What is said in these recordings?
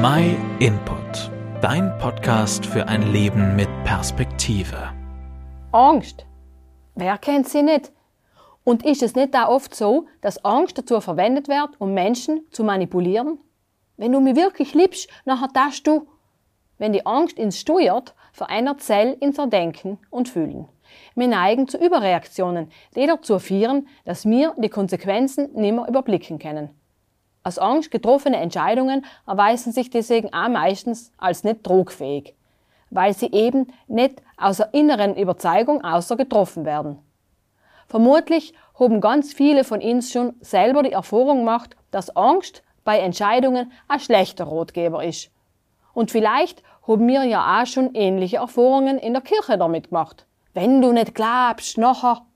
My Input, dein Podcast für ein Leben mit Perspektive. Angst. Wer kennt sie nicht? Und ist es nicht auch oft so, dass Angst dazu verwendet wird, um Menschen zu manipulieren? Wenn du mich wirklich liebst, nachher darfst du. Wenn die Angst ins steuert, verändert Zell unser Denken und Fühlen. Wir neigen zu Überreaktionen, die dazu führen, dass wir die Konsequenzen nimmer überblicken können. Aus Angst getroffene Entscheidungen erweisen sich deswegen auch meistens als nicht tragfähig, weil sie eben nicht aus der inneren Überzeugung außer getroffen werden. Vermutlich haben ganz viele von uns schon selber die Erfahrung gemacht, dass Angst bei Entscheidungen ein schlechter Rotgeber ist. Und vielleicht haben wir ja auch schon ähnliche Erfahrungen in der Kirche damit gemacht. Wenn du nicht glaubst, nachher.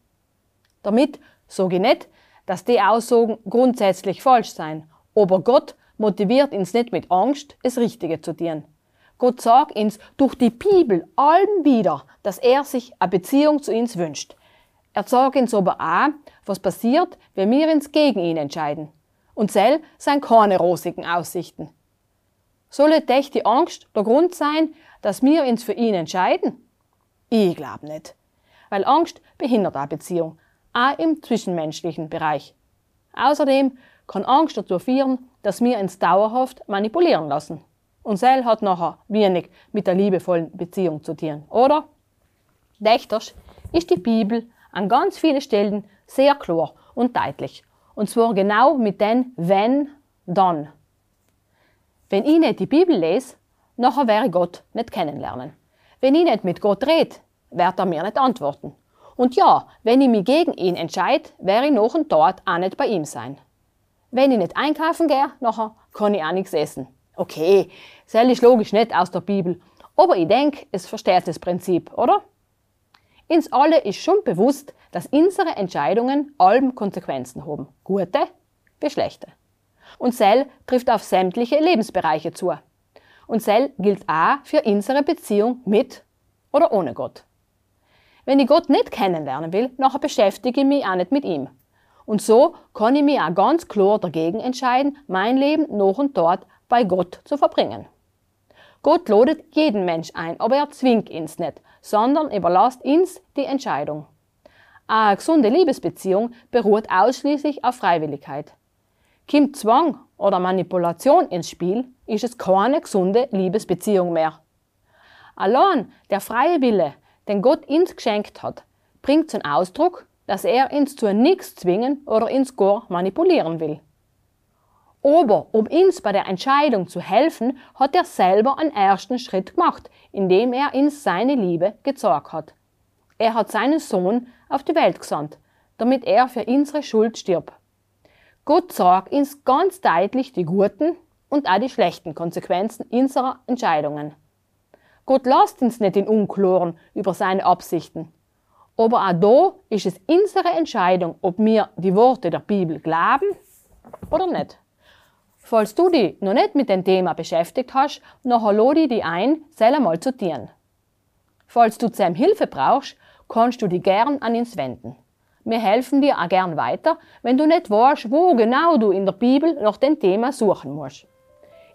Damit sage ich nicht, dass die Aussagen grundsätzlich falsch sein aber Gott motiviert uns nicht mit Angst, das Richtige zu tun. Gott sagt uns durch die Bibel allem wieder, dass er sich eine Beziehung zu uns wünscht. Er sagt uns aber auch, was passiert, wenn wir uns gegen ihn entscheiden. Und sel sind keine rosigen Aussichten. Soll dich die Angst der Grund sein, dass wir uns für ihn entscheiden? Ich glaube nicht. Weil Angst behindert eine Beziehung, auch im zwischenmenschlichen Bereich. Außerdem kann Angst dazu führen, dass wir uns dauerhaft manipulieren lassen. Und Sel hat nachher wenig mit der liebevollen Beziehung zu tun, oder? Dächters ist die Bibel an ganz vielen Stellen sehr klar und deutlich. Und zwar genau mit den wenn, dann. Wenn ich nicht die Bibel lese, nachher werde ich Gott nicht kennenlernen. Wenn ich nicht mit Gott rede, wird er mir nicht antworten. Und ja, wenn ich mich gegen ihn entscheide, werde ich noch und dort auch nicht bei ihm sein. Wenn ich nicht einkaufen gehe, nachher kann ich auch nichts essen. Okay, das ist logisch nicht aus der Bibel, aber ich denke, es versteht das Prinzip, oder? Uns alle ist schon bewusst, dass unsere Entscheidungen allem Konsequenzen haben. Gute wie schlechte. Und Sel trifft auf sämtliche Lebensbereiche zu. Und Sel gilt auch für unsere Beziehung mit oder ohne Gott. Wenn ich Gott nicht kennenlernen will, nachher beschäftige ich mich auch nicht mit ihm. Und so kann ich mich auch ganz klar dagegen entscheiden, mein Leben noch und dort bei Gott zu verbringen. Gott lodet jeden Mensch ein, aber er zwingt uns nicht, sondern überlässt uns die Entscheidung. Eine gesunde Liebesbeziehung beruht ausschließlich auf Freiwilligkeit. Kommt Zwang oder Manipulation ins Spiel, ist es keine gesunde Liebesbeziehung mehr. Allein der freie Wille, den Gott uns geschenkt hat, bringt zum Ausdruck, dass er uns zu nichts zwingen oder uns gar manipulieren will. Aber um uns bei der Entscheidung zu helfen, hat er selber einen ersten Schritt gemacht, indem er uns seine Liebe gezeigt hat. Er hat seinen Sohn auf die Welt gesandt, damit er für unsere Schuld stirbt. Gott sagt uns ganz deutlich die guten und auch die schlechten Konsequenzen unserer Entscheidungen. Gott lasst uns nicht in Unklaren über seine Absichten. Aber auch da ist es unsere Entscheidung, ob wir die Worte der Bibel glauben oder nicht. Falls du dich noch nicht mit dem Thema beschäftigt hast, nachher lade ich dich ein, selber mal zu dienen. Falls du zusammen Hilfe brauchst, kannst du dich gern an uns wenden. Wir helfen dir auch gern weiter, wenn du nicht weißt, wo genau du in der Bibel nach dem Thema suchen musst.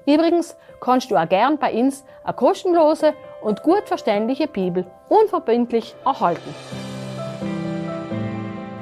Übrigens kannst du auch gern bei uns eine kostenlose und gut verständliche Bibel unverbindlich erhalten.